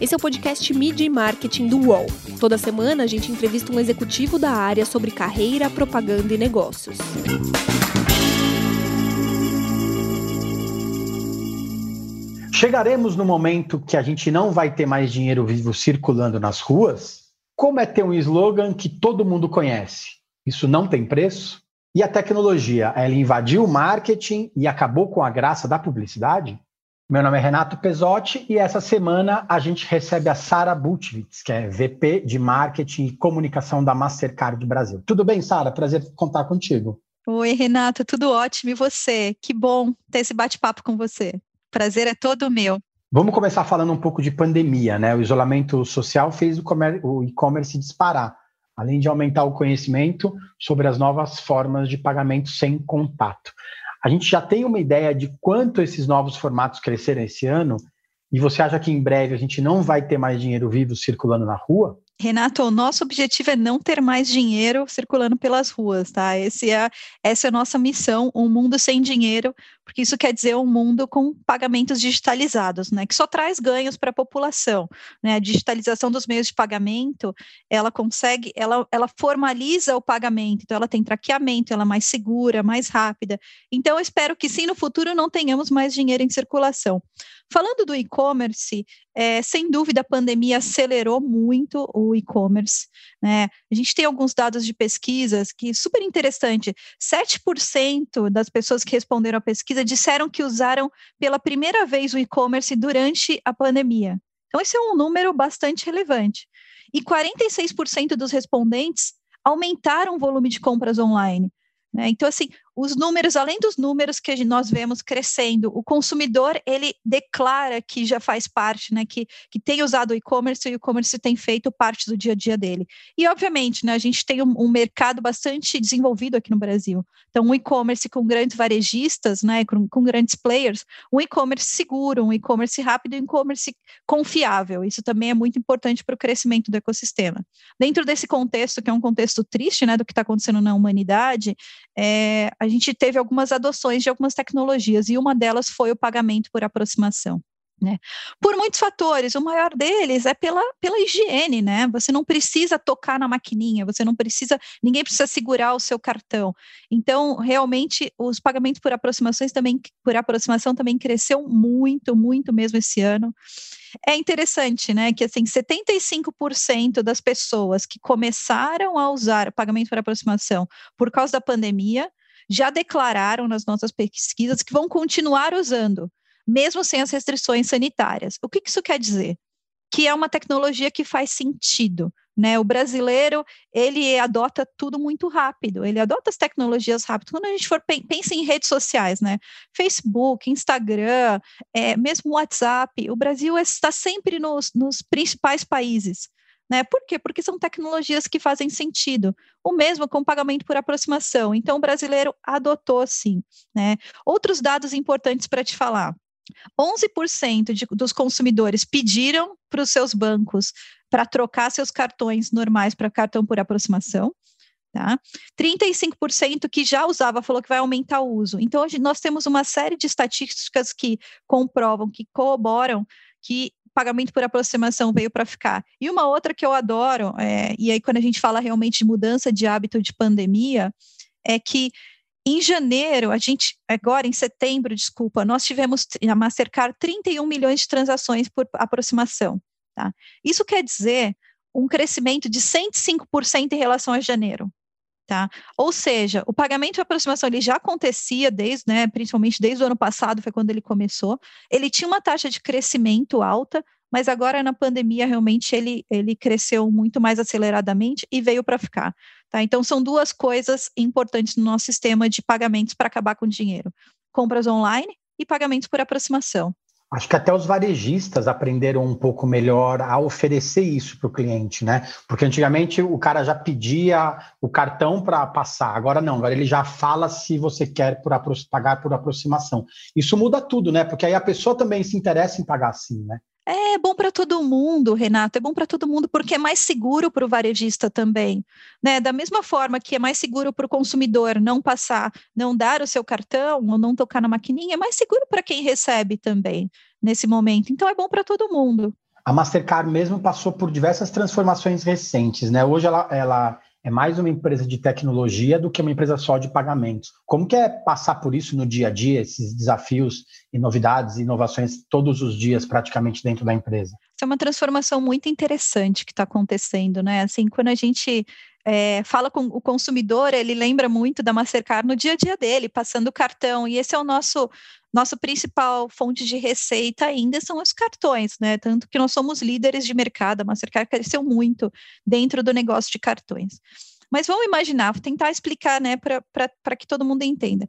Esse é o podcast Media e Marketing do UOL. Toda semana a gente entrevista um executivo da área sobre carreira, propaganda e negócios. Chegaremos no momento que a gente não vai ter mais dinheiro vivo circulando nas ruas? Como é ter um slogan que todo mundo conhece? Isso não tem preço? E a tecnologia, ela invadiu o marketing e acabou com a graça da publicidade? Meu nome é Renato Pesotti e essa semana a gente recebe a Sara Butwitz, que é VP de Marketing e Comunicação da Mastercard Brasil. Tudo bem, Sara? Prazer contar contigo. Oi, Renato, tudo ótimo. E você? Que bom ter esse bate-papo com você. Prazer é todo meu. Vamos começar falando um pouco de pandemia, né? O isolamento social fez o e-commerce disparar, além de aumentar o conhecimento sobre as novas formas de pagamento sem contato. A gente já tem uma ideia de quanto esses novos formatos cresceram esse ano? E você acha que em breve a gente não vai ter mais dinheiro vivo circulando na rua? Renato, o nosso objetivo é não ter mais dinheiro circulando pelas ruas, tá? É, essa é a nossa missão, um mundo sem dinheiro, porque isso quer dizer um mundo com pagamentos digitalizados, né? Que só traz ganhos para a população, né? A digitalização dos meios de pagamento, ela consegue, ela, ela formaliza o pagamento, então ela tem traqueamento, ela é mais segura, mais rápida. Então, eu espero que sim, no futuro não tenhamos mais dinheiro em circulação. Falando do e-commerce, é, sem dúvida a pandemia acelerou muito o e-commerce. Né? A gente tem alguns dados de pesquisas que super interessante. 7% das pessoas que responderam à pesquisa disseram que usaram pela primeira vez o e-commerce durante a pandemia. Então, esse é um número bastante relevante. E 46% dos respondentes aumentaram o volume de compras online. Né? Então, assim, os números, além dos números que nós vemos crescendo, o consumidor ele declara que já faz parte, né, que, que tem usado o e-commerce e o e-commerce tem feito parte do dia a dia dele. E, obviamente, né, a gente tem um, um mercado bastante desenvolvido aqui no Brasil. Então, um e-commerce com grandes varejistas, né, com, com grandes players, um e-commerce seguro, um e-commerce rápido, um e-commerce confiável. Isso também é muito importante para o crescimento do ecossistema. Dentro desse contexto, que é um contexto triste, né, do que está acontecendo na humanidade, é, a gente teve algumas adoções de algumas tecnologias e uma delas foi o pagamento por aproximação. Né? Por muitos fatores, o maior deles é pela, pela higiene, né? Você não precisa tocar na maquininha, você não precisa, ninguém precisa segurar o seu cartão. Então, realmente, os pagamentos por aproximações também, por aproximação também cresceu muito, muito mesmo esse ano. É interessante, né, que assim, 75% das pessoas que começaram a usar pagamento por aproximação por causa da pandemia já declararam nas nossas pesquisas que vão continuar usando, mesmo sem as restrições sanitárias. O que isso quer dizer? Que é uma tecnologia que faz sentido. Né? O brasileiro ele adota tudo muito rápido, ele adota as tecnologias rápido. Quando a gente for pensa em redes sociais, né? Facebook, Instagram, é, mesmo WhatsApp, o Brasil está sempre nos, nos principais países. Né? Por quê? Porque são tecnologias que fazem sentido. O mesmo com pagamento por aproximação. Então, o brasileiro adotou sim. Né? Outros dados importantes para te falar. 11% de, dos consumidores pediram para os seus bancos para trocar seus cartões normais para cartão por aproximação. Tá? 35% que já usava falou que vai aumentar o uso. Então, nós temos uma série de estatísticas que comprovam, que corroboram que pagamento por aproximação veio para ficar. E uma outra que eu adoro, é, e aí quando a gente fala realmente de mudança de hábito de pandemia, é que em janeiro, a gente, agora em setembro, desculpa, nós tivemos a Mastercard 31 milhões de transações por aproximação. Tá? Isso quer dizer um crescimento de 105% em relação a janeiro. Tá? Ou seja, o pagamento de aproximação ele já acontecia desde, né, principalmente desde o ano passado, foi quando ele começou. Ele tinha uma taxa de crescimento alta, mas agora na pandemia realmente ele, ele cresceu muito mais aceleradamente e veio para ficar. Tá? Então são duas coisas importantes no nosso sistema de pagamentos para acabar com dinheiro: compras online e pagamentos por aproximação. Acho que até os varejistas aprenderam um pouco melhor a oferecer isso para o cliente, né? Porque antigamente o cara já pedia o cartão para passar, agora não, agora ele já fala se você quer por pagar por aproximação. Isso muda tudo, né? Porque aí a pessoa também se interessa em pagar assim, né? É bom para todo mundo, Renato, é bom para todo mundo porque é mais seguro para o varejista também. Né? Da mesma forma que é mais seguro para o consumidor não passar, não dar o seu cartão ou não tocar na maquininha, é mais seguro para quem recebe também nesse momento. Então é bom para todo mundo. A Mastercard mesmo passou por diversas transformações recentes, né? Hoje ela, ela é mais uma empresa de tecnologia do que uma empresa só de pagamentos. Como que é passar por isso no dia a dia, esses desafios e novidades e inovações todos os dias praticamente dentro da empresa? Isso é uma transformação muito interessante que está acontecendo, né? Assim, quando a gente é, fala com o consumidor, ele lembra muito da Mastercard no dia a dia dele, passando o cartão, e esse é o nosso nosso principal fonte de receita ainda são os cartões, né? Tanto que nós somos líderes de mercado, a Mastercard cresceu muito dentro do negócio de cartões. Mas vamos imaginar, vou tentar explicar, né, para que todo mundo entenda.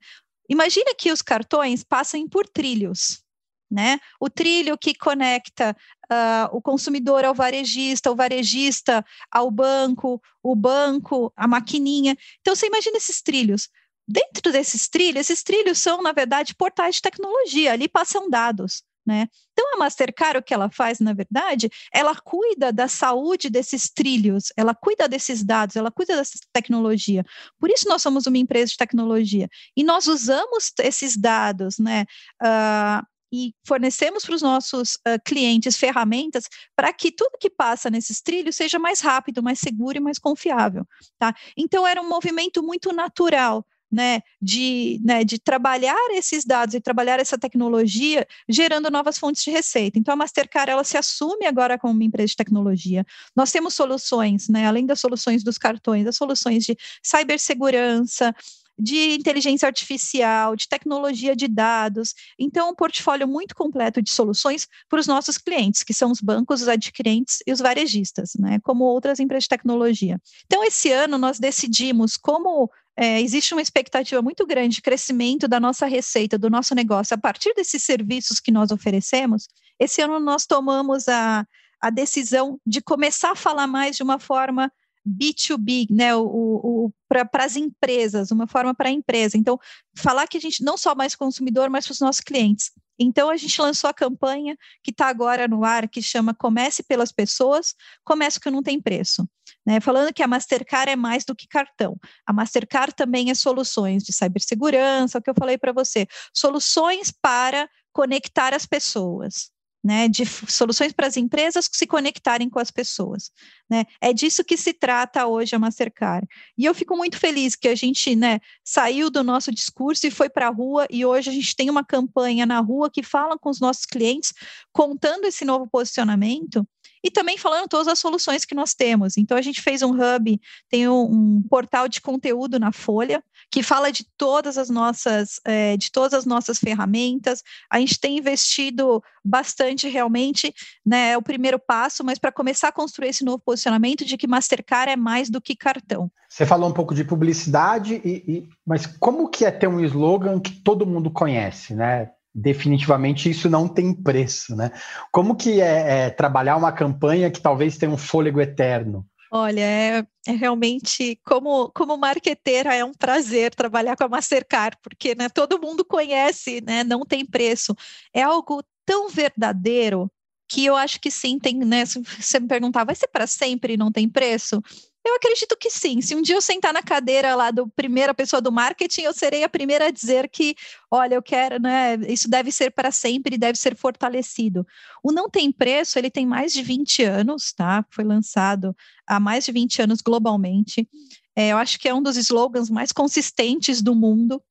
Imagina que os cartões passem por trilhos, né? O trilho que conecta uh, o consumidor ao varejista, o varejista ao banco, o banco, a maquininha. Então, você imagina esses trilhos. Dentro desses trilhos, esses trilhos são, na verdade, portais de tecnologia, ali passam dados. Né? Então, a Mastercard, o que ela faz, na verdade, ela cuida da saúde desses trilhos, ela cuida desses dados, ela cuida dessa tecnologia. Por isso, nós somos uma empresa de tecnologia. E nós usamos esses dados, né? Uh, e fornecemos para os nossos uh, clientes ferramentas para que tudo que passa nesses trilhos seja mais rápido, mais seguro e mais confiável. Tá? Então, era um movimento muito natural. Né, de, né, de trabalhar esses dados e trabalhar essa tecnologia, gerando novas fontes de receita. Então, a Mastercard ela se assume agora como uma empresa de tecnologia. Nós temos soluções, né, além das soluções dos cartões, as soluções de cibersegurança, de inteligência artificial, de tecnologia de dados. Então, um portfólio muito completo de soluções para os nossos clientes, que são os bancos, os adquirentes e os varejistas, né, como outras empresas de tecnologia. Então, esse ano nós decidimos como é, existe uma expectativa muito grande de crescimento da nossa receita, do nosso negócio, a partir desses serviços que nós oferecemos. Esse ano nós tomamos a, a decisão de começar a falar mais de uma forma B2B, né, o, o para as empresas, uma forma para a empresa. Então, falar que a gente não só mais consumidor, mas para os nossos clientes. Então, a gente lançou a campanha que está agora no ar, que chama Comece pelas Pessoas, Comece que não tem preço. Né? Falando que a Mastercard é mais do que cartão. A Mastercard também é soluções de cibersegurança, o que eu falei para você, soluções para conectar as pessoas né, de soluções para as empresas se conectarem com as pessoas. Né? É disso que se trata hoje a Mastercard. E eu fico muito feliz que a gente né, saiu do nosso discurso e foi para a rua, e hoje a gente tem uma campanha na rua que fala com os nossos clientes, contando esse novo posicionamento e também falando todas as soluções que nós temos. Então, a gente fez um hub, tem um, um portal de conteúdo na Folha, que fala de todas as nossas, é, de todas as nossas ferramentas. A gente tem investido bastante realmente, né? É o primeiro passo, mas para começar a construir esse novo posicionamento de que Mastercard é mais do que cartão. Você falou um pouco de publicidade, e, e, mas como que é ter um slogan que todo mundo conhece, né? Definitivamente isso não tem preço, né? Como que é, é, trabalhar uma campanha que talvez tenha um fôlego eterno? Olha, é, é, realmente, como, como marqueteira, é um prazer trabalhar com a Mastercard, porque né, todo mundo conhece, né, não tem preço. É algo tão verdadeiro que eu acho que sim, tem, né? Se você me perguntar, vai ser para sempre não tem preço? Eu acredito que sim. Se um dia eu sentar na cadeira lá do primeira pessoa do marketing, eu serei a primeira a dizer que, olha, eu quero, né? Isso deve ser para sempre, deve ser fortalecido. O não tem preço, ele tem mais de 20 anos, tá? Foi lançado há mais de 20 anos globalmente. É, eu acho que é um dos slogans mais consistentes do mundo.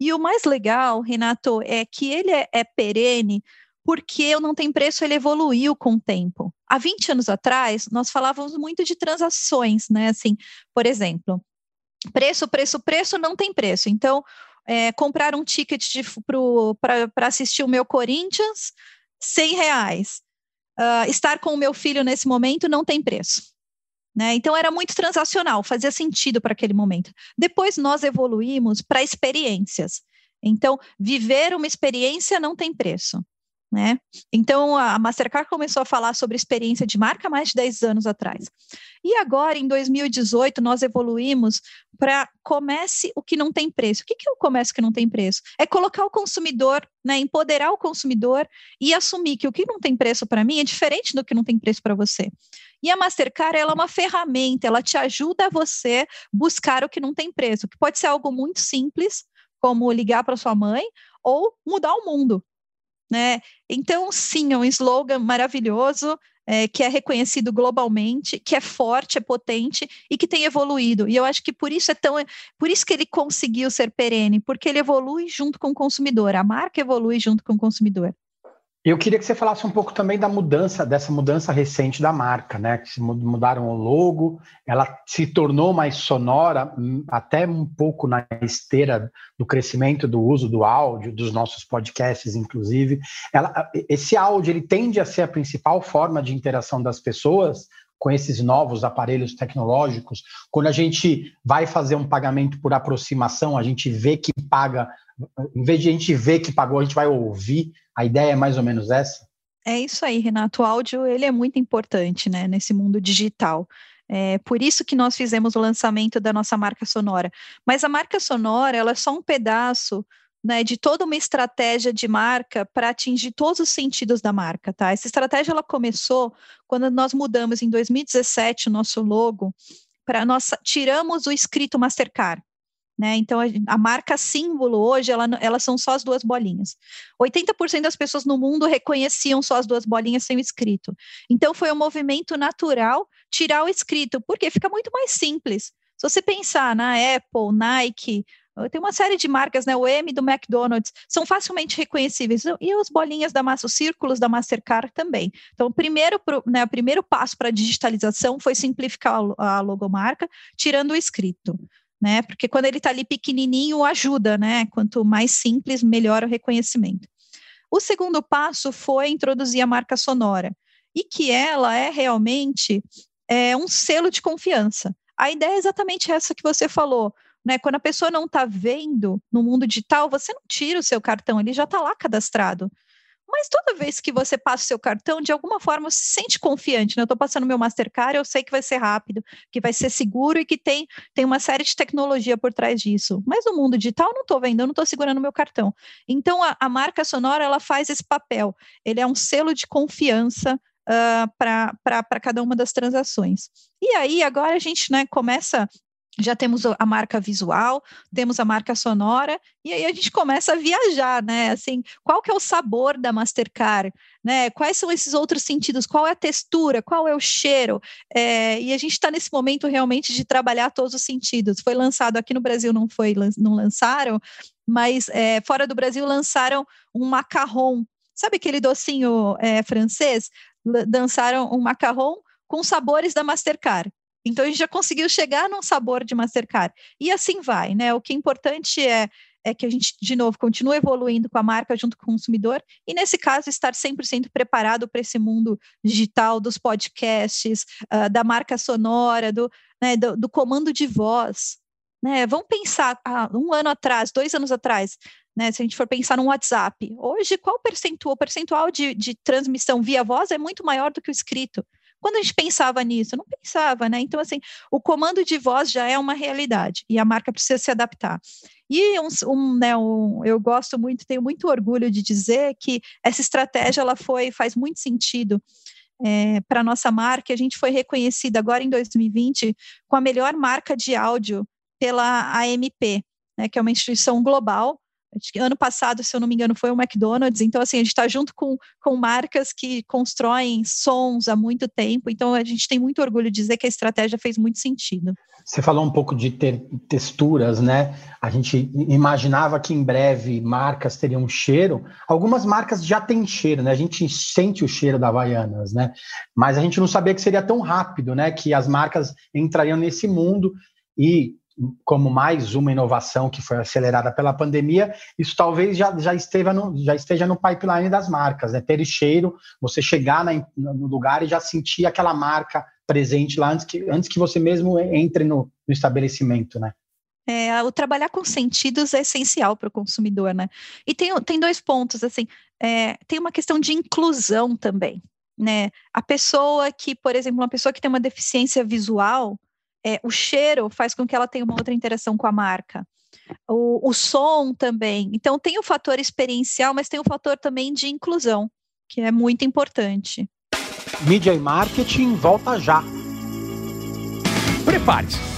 E o mais legal, Renato, é que ele é, é perene porque o não tem preço ele evoluiu com o tempo. Há 20 anos atrás, nós falávamos muito de transações, né? Assim, por exemplo, preço, preço, preço não tem preço. Então, é, comprar um ticket para assistir o meu Corinthians, 100 reais. Uh, estar com o meu filho nesse momento não tem preço. Né? Então era muito transacional, fazia sentido para aquele momento. Depois nós evoluímos para experiências. Então, viver uma experiência não tem preço. Né? Então a Mastercard começou a falar sobre experiência de marca mais de 10 anos atrás. E agora, em 2018, nós evoluímos para comece o que não tem preço. O que é o comércio que não tem preço? É colocar o consumidor, né, empoderar o consumidor e assumir que o que não tem preço para mim é diferente do que não tem preço para você. E a Mastercard ela é uma ferramenta, ela te ajuda a você buscar o que não tem preço, que pode ser algo muito simples, como ligar para sua mãe, ou mudar o mundo. Né? Então, sim, é um slogan maravilhoso, é, que é reconhecido globalmente, que é forte, é potente e que tem evoluído. E eu acho que por isso é tão, por isso que ele conseguiu ser perene, porque ele evolui junto com o consumidor, a marca evolui junto com o consumidor. Eu queria que você falasse um pouco também da mudança, dessa mudança recente da marca, né? Que mudaram o logo, ela se tornou mais sonora, hum, até um pouco na esteira do crescimento do uso do áudio, dos nossos podcasts, inclusive. Ela, esse áudio ele tende a ser a principal forma de interação das pessoas com esses novos aparelhos tecnológicos. Quando a gente vai fazer um pagamento por aproximação, a gente vê que paga em vez de a gente ver que pagou, a gente vai ouvir. A ideia é mais ou menos essa? É isso aí, Renato. O áudio ele é muito importante né, nesse mundo digital. É por isso que nós fizemos o lançamento da nossa marca sonora. Mas a marca sonora ela é só um pedaço né, de toda uma estratégia de marca para atingir todos os sentidos da marca, tá? Essa estratégia ela começou quando nós mudamos em 2017 o nosso logo para nós tiramos o escrito Mastercard. Né? Então, a, a, marca símbolo hoje, ela, elas são só as duas bolinhas. 80% das pessoas no mundo reconheciam só as duas bolinhas sem o escrito. Então, foi um movimento natural tirar o escrito, porque fica muito mais simples. Se você pensar na Apple, Nike, tem uma série de marcas, né? O M do McDonald's são facilmente reconhecíveis e as bolinhas da massa, os círculos da Mastercard também. Então, o primeiro, né, o primeiro passo para a digitalização foi simplificar a logomarca, tirando o escrito né? Porque quando ele está ali pequenininho, ajuda, né? Quanto mais simples, melhor o reconhecimento. O segundo passo foi introduzir a marca sonora, e que ela é realmente é, um selo de confiança. A ideia é exatamente essa que você falou. Né, quando a pessoa não está vendo no mundo digital, você não tira o seu cartão, ele já está lá cadastrado. Mas toda vez que você passa o seu cartão, de alguma forma você se sente confiante, né? Eu estou passando meu Mastercard, eu sei que vai ser rápido, que vai ser seguro e que tem, tem uma série de tecnologia por trás disso. Mas no mundo digital, eu não estou vendo, eu não estou segurando meu cartão. Então, a, a, marca sonora, ela faz esse papel. Ele é um selo de confiança uh, ah, para cada uma das transações. E aí, agora a gente né, começa já temos a marca visual, temos a marca sonora, e aí a gente começa a viajar, né? Assim, qual que é o sabor da Mastercard, né? Quais são esses outros sentidos? Qual é a textura? Qual é o cheiro? É, e a gente está nesse momento realmente de trabalhar todos os sentidos. Foi lançado aqui no Brasil, não foi, não lançaram, mas é, fora do Brasil lançaram um macarrão. Sabe aquele docinho é, francês? Lançaram um macarrão com sabores da Mastercard. Então a gente já conseguiu chegar num sabor de Mastercard. E assim vai, né? O que é importante é, é que a gente, de novo, continue evoluindo com a marca junto com o consumidor, e nesse caso, estar 100% preparado para esse mundo digital dos podcasts, uh, da marca sonora, do, né, do, do, comando de voz. Né? Vamos pensar, ah, um ano atrás, dois anos atrás, né, se a gente for pensar no WhatsApp, hoje qual percentual? O percentual de, de transmissão via voz é muito maior do que o escrito. Quando a gente pensava nisso, não pensava, né? Então, assim, o comando de voz já é uma realidade e a marca precisa se adaptar. E um, um, né, um, eu gosto muito, tenho muito orgulho de dizer que essa estratégia ela foi, faz muito sentido é, para a nossa marca. A gente foi reconhecida agora em 2020 com a melhor marca de áudio pela AMP, né, que é uma instituição global ano passado, se eu não me engano, foi o McDonald's. Então, assim, a gente está junto com, com marcas que constroem sons há muito tempo. Então, a gente tem muito orgulho de dizer que a estratégia fez muito sentido. Você falou um pouco de ter texturas, né? A gente imaginava que em breve marcas teriam cheiro. Algumas marcas já têm cheiro, né? A gente sente o cheiro da Havaianas, né? Mas a gente não sabia que seria tão rápido, né? Que as marcas entrariam nesse mundo e como mais uma inovação que foi acelerada pela pandemia, isso talvez já, já, esteja, no, já esteja no pipeline das marcas, né? ter cheiro, você chegar na, no lugar e já sentir aquela marca presente lá antes que, antes que você mesmo entre no, no estabelecimento, né? É, o trabalhar com sentidos é essencial para o consumidor, né? E tem, tem dois pontos, assim, é, tem uma questão de inclusão também, né? A pessoa que, por exemplo, uma pessoa que tem uma deficiência visual, é, o cheiro faz com que ela tenha uma outra interação com a marca. O, o som também. Então, tem o fator experiencial, mas tem o fator também de inclusão, que é muito importante. Mídia e marketing volta já. Prepare-se.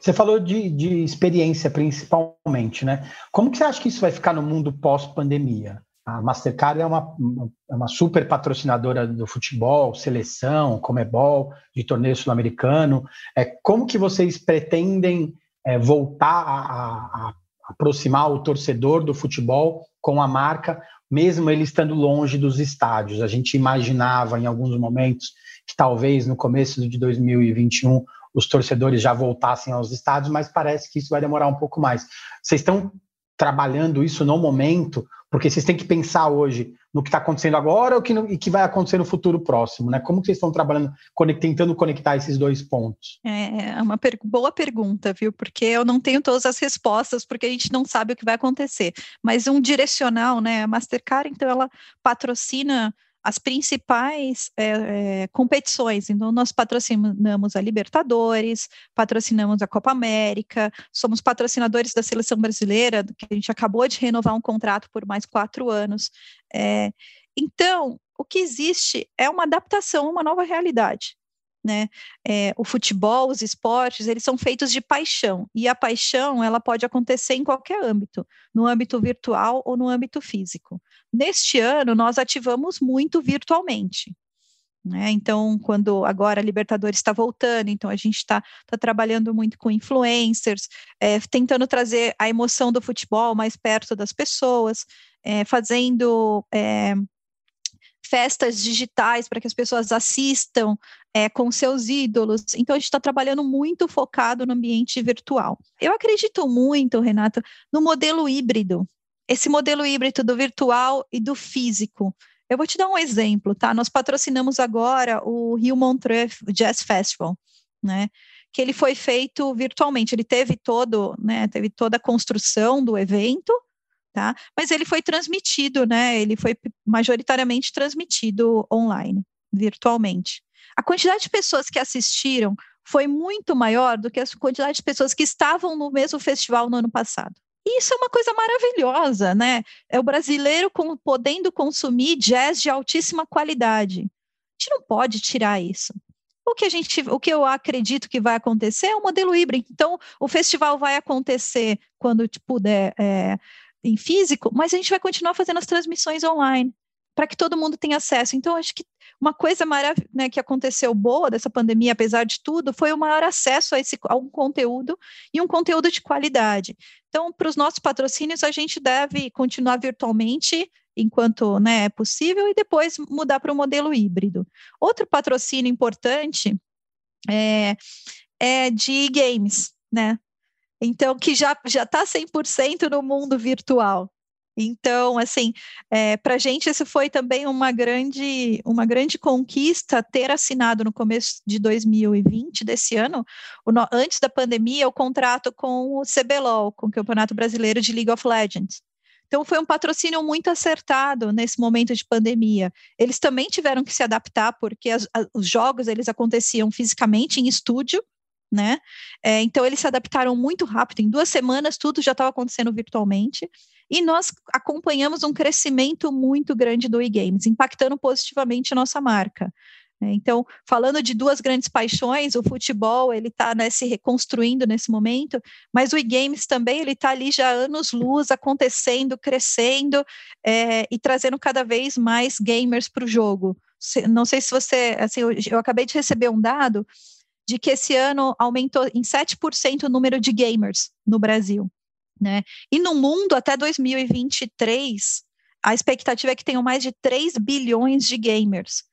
Você falou de, de experiência principalmente, né? Como que você acha que isso vai ficar no mundo pós-pandemia? A Mastercard é uma, é uma super patrocinadora do futebol, seleção, comebol, de torneio sul-americano. É, como que vocês pretendem é, voltar a, a, a aproximar o torcedor do futebol com a marca, mesmo ele estando longe dos estádios? A gente imaginava em alguns momentos que talvez no começo de 2021 os torcedores já voltassem aos estádios, mas parece que isso vai demorar um pouco mais. Vocês estão trabalhando isso no momento, porque vocês têm que pensar hoje no que está acontecendo agora ou que no, e que vai acontecer no futuro próximo, né? Como vocês estão trabalhando, conect, tentando conectar esses dois pontos? É, é uma per boa pergunta, viu? Porque eu não tenho todas as respostas, porque a gente não sabe o que vai acontecer. Mas um direcional, né? A Mastercard, então, ela patrocina as principais é, é, competições. Então, nós patrocinamos a Libertadores, patrocinamos a Copa América, somos patrocinadores da seleção brasileira, que a gente acabou de renovar um contrato por mais quatro anos. É, então, o que existe é uma adaptação uma nova realidade né? É, o futebol, os esportes, eles são feitos de paixão e a paixão ela pode acontecer em qualquer âmbito, no âmbito virtual ou no âmbito físico. Neste ano nós ativamos muito virtualmente. Né? Então, quando agora a Libertadores está voltando, então a gente está tá trabalhando muito com influencers, é, tentando trazer a emoção do futebol mais perto das pessoas, é, fazendo é, festas digitais para que as pessoas assistam é, com seus ídolos. Então, a gente está trabalhando muito focado no ambiente virtual. Eu acredito muito, Renato, no modelo híbrido. Esse modelo híbrido do virtual e do físico. Eu vou te dar um exemplo, tá? Nós patrocinamos agora o Rio Montreux Jazz Festival, né? Que ele foi feito virtualmente. Ele teve todo, né? Teve toda a construção do evento, tá? Mas ele foi transmitido, né? Ele foi majoritariamente transmitido online, virtualmente. A quantidade de pessoas que assistiram foi muito maior do que a quantidade de pessoas que estavam no mesmo festival no ano passado. Isso é uma coisa maravilhosa, né? É o brasileiro com, podendo consumir jazz de altíssima qualidade. A gente não pode tirar isso. O que a gente, o que eu acredito que vai acontecer é um modelo híbrido. Então, o festival vai acontecer quando puder é, em físico, mas a gente vai continuar fazendo as transmissões online para que todo mundo tenha acesso. Então, acho que uma coisa né, que aconteceu boa dessa pandemia, apesar de tudo, foi o maior acesso a, esse, a um conteúdo e um conteúdo de qualidade. Então, para os nossos patrocínios, a gente deve continuar virtualmente enquanto né, é possível e depois mudar para o modelo híbrido. Outro patrocínio importante é, é de games, né? Então, que já já está 100% no mundo virtual. Então, assim, é, para a gente isso foi também uma grande, uma grande conquista ter assinado no começo de 2020, desse ano, o, antes da pandemia, o contrato com o CBLOL, com o Campeonato Brasileiro de League of Legends. Então, foi um patrocínio muito acertado nesse momento de pandemia. Eles também tiveram que se adaptar, porque as, os jogos eles aconteciam fisicamente em estúdio, né? É, então eles se adaptaram muito rápido, em duas semanas tudo já estava acontecendo virtualmente, e nós acompanhamos um crescimento muito grande do e-games, impactando positivamente nossa marca. Né? Então, falando de duas grandes paixões, o futebol ele está né, se reconstruindo nesse momento, mas o e-games também ele está ali já anos luz acontecendo, crescendo é, e trazendo cada vez mais gamers para o jogo. Não sei se você, assim, eu, eu acabei de receber um dado de que esse ano aumentou em 7% o número de gamers no Brasil. Né? E no mundo, até 2023, a expectativa é que tenham mais de 3 bilhões de gamers.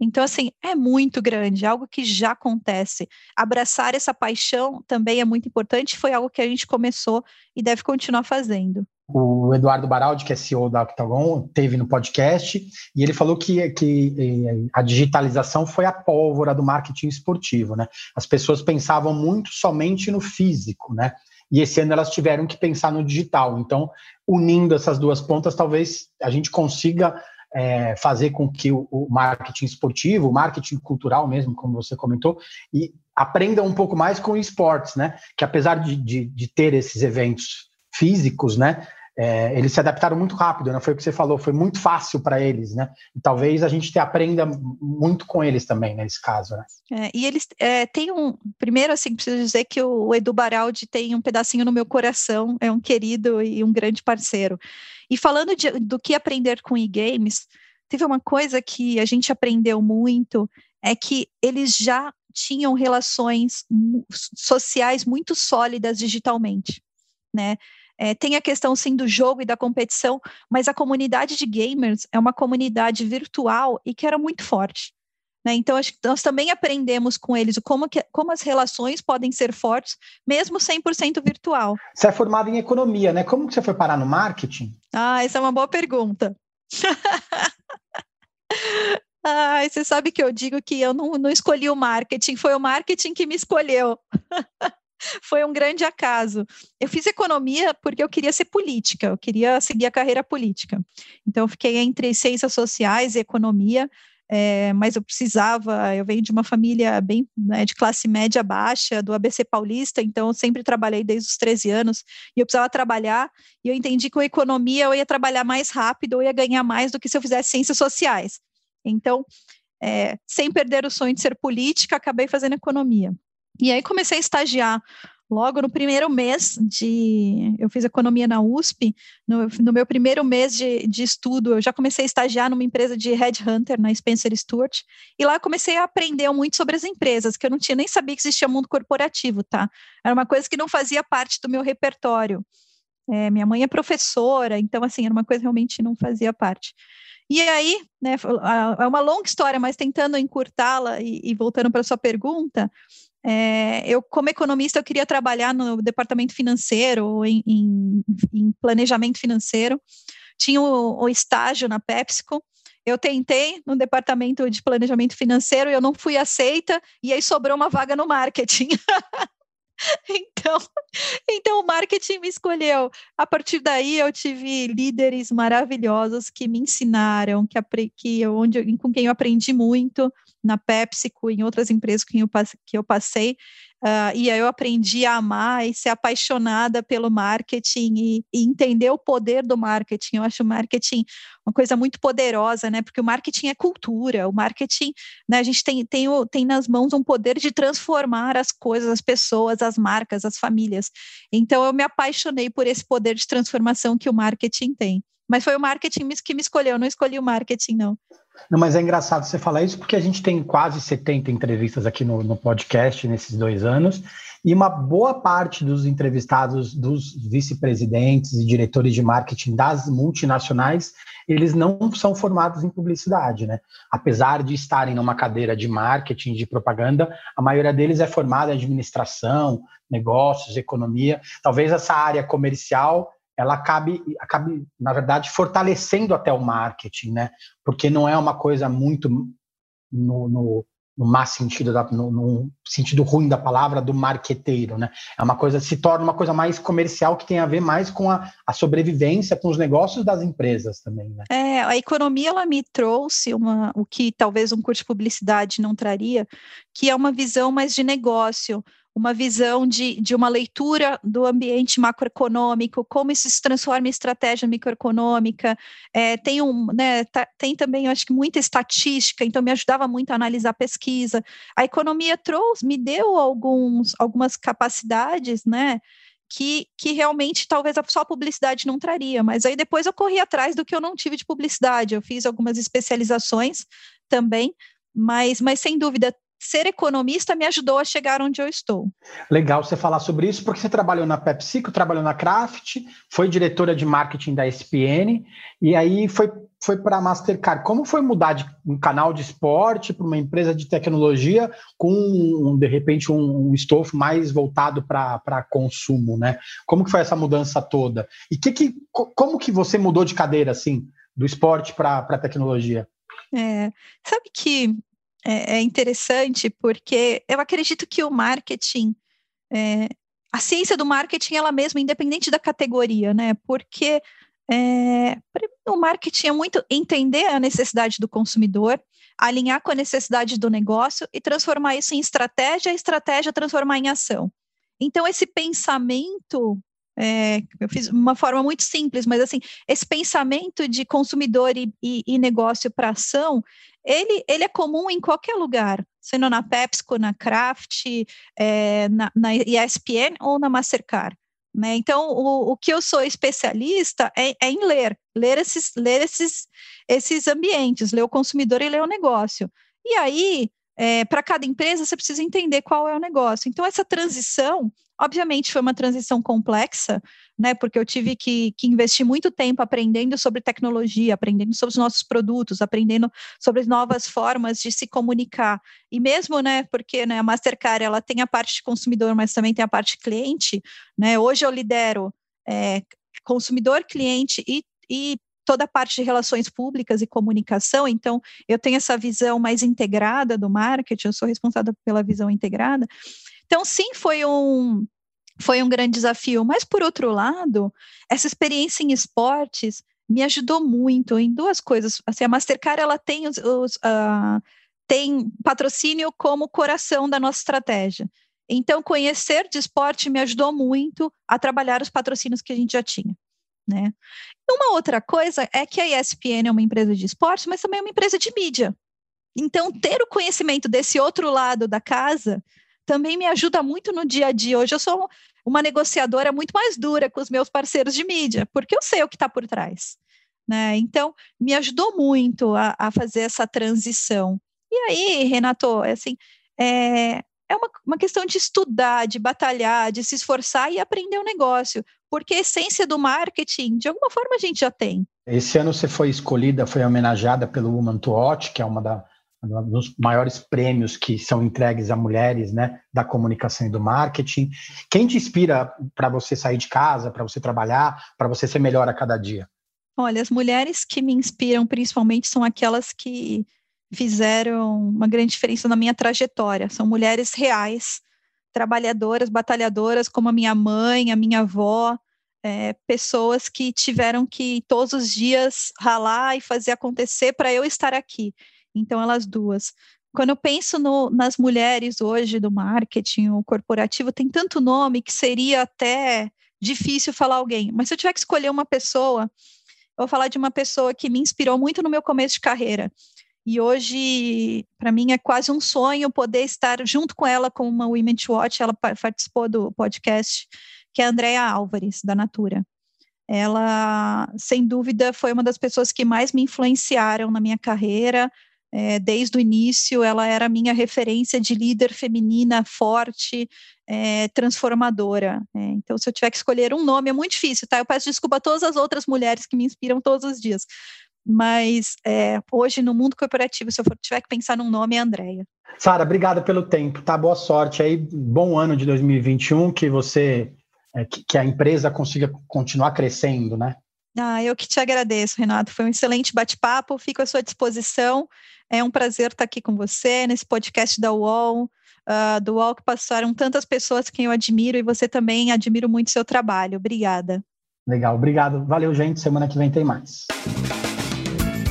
Então, assim, é muito grande, algo que já acontece. Abraçar essa paixão também é muito importante, foi algo que a gente começou e deve continuar fazendo. O Eduardo Baraldi, que é CEO da Octagon, teve no podcast e ele falou que, que eh, a digitalização foi a pólvora do marketing esportivo, né? As pessoas pensavam muito somente no físico, né? E esse ano elas tiveram que pensar no digital. Então, unindo essas duas pontas, talvez a gente consiga é, fazer com que o, o, marketing esportivo, o marketing cultural mesmo, como você comentou, e aprenda um pouco mais com esportes, né? Que apesar de, de, de ter esses eventos físicos, né? É, eles se adaptaram muito rápido, né? Foi o que você falou, foi muito fácil para eles, né? E talvez a gente te aprenda muito com eles também nesse caso, né? É, e eles é, têm um. Primeiro, assim, preciso dizer que o Edu Baraldi tem um pedacinho no meu coração, é um querido e um grande parceiro. E falando de, do que aprender com e-games, teve uma coisa que a gente aprendeu muito, é que eles já tinham relações sociais muito sólidas digitalmente, né? É, tem a questão sim do jogo e da competição, mas a comunidade de gamers é uma comunidade virtual e que era muito forte. Né? Então, acho que nós também aprendemos com eles como, que, como as relações podem ser fortes, mesmo 100% virtual. Você é formado em economia, né? Como que você foi parar no marketing? Ah, essa é uma boa pergunta. Você sabe que eu digo que eu não, não escolhi o marketing, foi o marketing que me escolheu. foi um grande acaso. Eu fiz economia porque eu queria ser política, eu queria seguir a carreira política. Então, eu fiquei entre ciências sociais e economia, é, mas eu precisava, eu venho de uma família bem né, de classe média baixa, do ABC Paulista, então eu sempre trabalhei desde os 13 anos, e eu precisava trabalhar, e eu entendi que com economia eu ia trabalhar mais rápido, eu ia ganhar mais do que se eu fizesse ciências sociais. Então, é, sem perder o sonho de ser política, acabei fazendo economia. E aí comecei a estagiar logo no primeiro mês de. Eu fiz economia na USP, no, no meu primeiro mês de, de, estudo, eu já comecei a estagiar numa empresa de headhunter, na Spencer Stewart, e lá eu comecei a aprender muito sobre as empresas, que eu não tinha nem sabia que existia mundo corporativo, tá? Era uma coisa que não fazia parte do meu repertório. É, minha mãe é professora, então, assim, era uma coisa que realmente não fazia parte. E aí, né, é uma longa história, mas tentando encurtá-la e, e voltando para a sua pergunta, é, eu, como economista, eu queria trabalhar no departamento financeiro, em, em, em planejamento financeiro. Tinha o, o, estágio na PepsiCo. Eu tentei no departamento de planejamento financeiro eu não fui aceita, e aí sobrou uma vaga no marketing. então, então o marketing me escolheu. A partir daí eu tive líderes maravilhosos que me ensinaram, que, que onde, com quem eu aprendi muito na PepsiCo, em outras empresas que eu, que eu passei, uh, e aí eu aprendi a amar e ser apaixonada pelo marketing e, e, entender o poder do marketing. Eu acho o marketing uma coisa muito poderosa, né? Porque o marketing é cultura, o marketing, né? A gente tem, tem, tem nas mãos um poder de transformar as coisas, as pessoas, as marcas, as famílias. Então eu me apaixonei por esse poder de transformação que o marketing tem. Mas foi o marketing que me escolheu, eu não escolhi o marketing, não. Não, mas é engraçado você falar isso porque a gente tem quase 70 entrevistas aqui no, no podcast nesses dois anos, e uma boa parte dos entrevistados, dos vice-presidentes e diretores de marketing das multinacionais, eles não são formados em publicidade, né? Apesar de estarem numa cadeira de marketing, de propaganda, a maioria deles é formada em administração, negócios, economia. Talvez essa área comercial ela acabe, acabe, na verdade, fortalecendo até o marketing, né? Porque não é uma coisa muito no, no, no má sentido, da, no, no, sentido ruim da palavra, do marqueteiro, né? É uma coisa, se torna uma coisa mais comercial que tem a ver mais com a, a sobrevivência, com os negócios das empresas também, né? É, a economia, ela me trouxe uma, o que talvez um curso de publicidade não traria, que é uma visão mais de negócio, uma visão de, de uma leitura do ambiente macroeconômico, como isso se transforma em estratégia microeconômica. É, tem, um, né, tá, tem também, acho que, muita estatística, então me ajudava muito a analisar a pesquisa. A economia trouxe, me deu alguns, algumas capacidades, né? Que, que realmente talvez a só publicidade não traria, mas aí depois eu corri atrás do que eu não tive de publicidade. Eu fiz algumas especializações também, mas, mas sem dúvida ser economista me ajudou a chegar onde eu estou. Legal você falar sobre isso, porque você trabalhou na PepsiCo, trabalhou na Kraft, foi diretora de marketing da ESPN, e aí foi, foi para a Mastercard. Como foi mudar de um canal de esporte para uma empresa de tecnologia com, de repente, um, um estofo mais voltado para consumo, né? Como que foi essa mudança toda? E que, que, como que você mudou de cadeira, assim, do esporte para a tecnologia? É, sabe que é, é, interessante porque eu acredito que o marketing, é, a ciência do marketing ela mesma, independente da categoria, né? Porque é, o marketing é muito entender a necessidade do consumidor, alinhar com a necessidade do negócio e transformar isso em estratégia, estratégia transformar em ação. Então, esse pensamento é, eu fiz uma forma muito simples, mas assim, esse pensamento de consumidor e, e, e negócio para ação, ele, ele é comum em qualquer lugar, sendo na PepsiCo, na Kraft, é, na, na ESPN ou na Mastercard. Né? Então, o, o que eu sou especialista é, é, em ler, ler esses, ler esses, esses ambientes, ler o consumidor e ler o negócio. E aí, é, para cada empresa, você precisa entender qual é o negócio. Então, essa transição Obviamente foi uma transição complexa, né? Porque eu tive que, que investir muito tempo aprendendo sobre tecnologia, aprendendo sobre os nossos produtos, aprendendo sobre as novas formas de se comunicar. E mesmo, né? Porque né, a Mastercard ela tem a parte de consumidor, mas também tem a parte cliente. Né? Hoje eu lidero é, consumidor, cliente e, e toda a parte de relações públicas e comunicação, então eu tenho essa visão mais integrada do marketing, eu sou responsável pela visão integrada. Então, sim, foi um, foi um grande desafio. Mas, por outro lado, essa experiência em esportes me ajudou muito em duas coisas. Assim, a Mastercard ela tem, os, os uh, tem patrocínio como coração da nossa estratégia. Então, conhecer de esporte me ajudou muito a trabalhar os patrocínios que a gente já tinha. Né? Uma outra coisa é que a ESPN é uma empresa de esporte, mas também é uma empresa de mídia. Então, ter o conhecimento desse outro lado da casa também me ajuda muito no dia a dia. Hoje eu sou uma negociadora muito mais dura com os meus parceiros de mídia, porque eu sei o que está por trás. Né? Então, me ajudou muito a, a, fazer essa transição. E aí, Renato, é assim, é, é uma, uma questão de estudar, de batalhar, de se esforçar e aprender o um negócio, porque a essência do marketing, de alguma forma, a gente já tem. Esse ano você foi escolhida, foi homenageada pelo Woman to Watch, que é uma da, um dos maiores prêmios que são entregues a mulheres, né, da comunicação e do marketing. Quem te inspira para você sair de casa, para você trabalhar, para você ser melhor a cada dia? Olha, as mulheres que me inspiram principalmente são aquelas que fizeram uma grande diferença na minha trajetória. São mulheres reais, trabalhadoras, batalhadoras, como a minha mãe, a minha avó, é, pessoas que tiveram que todos os dias ralar e fazer acontecer para eu estar aqui. Então, elas duas. Quando eu penso no, nas mulheres hoje do marketing, o corporativo, tem tanto nome que seria até difícil falar alguém. Mas se eu tiver que escolher uma pessoa, eu vou falar de uma pessoa que me inspirou muito no meu começo de carreira. E hoje, para mim, é quase um sonho poder estar junto com ela como uma Women to Watch. Ela participou do podcast, que é a Andrea Álvares, da Natura ela, sem dúvida, foi uma das pessoas que mais me influenciaram na minha carreira, é, desde o início, ela era minha referência de líder feminina forte, é, transformadora. É, então, se eu tiver que escolher um nome, é muito difícil, tá? Eu peço desculpa a todas as outras mulheres que me inspiram todos os dias. Mas é, hoje, no mundo corporativo, se eu for, tiver que pensar num nome, é Andréia. Sara, obrigada pelo tempo, tá? Boa sorte aí, bom ano de 2021, que você, é, que, que a empresa consiga continuar crescendo, né? Ah, eu que te agradeço, Renato. Foi um excelente bate-papo. Fico à sua disposição. É um prazer estar aqui com você nesse podcast da UOL, uh, do UOL que passaram tantas pessoas que eu admiro e você também admiro muito seu trabalho. Obrigada. Legal, obrigado. Valeu, gente. Semana que vem tem mais.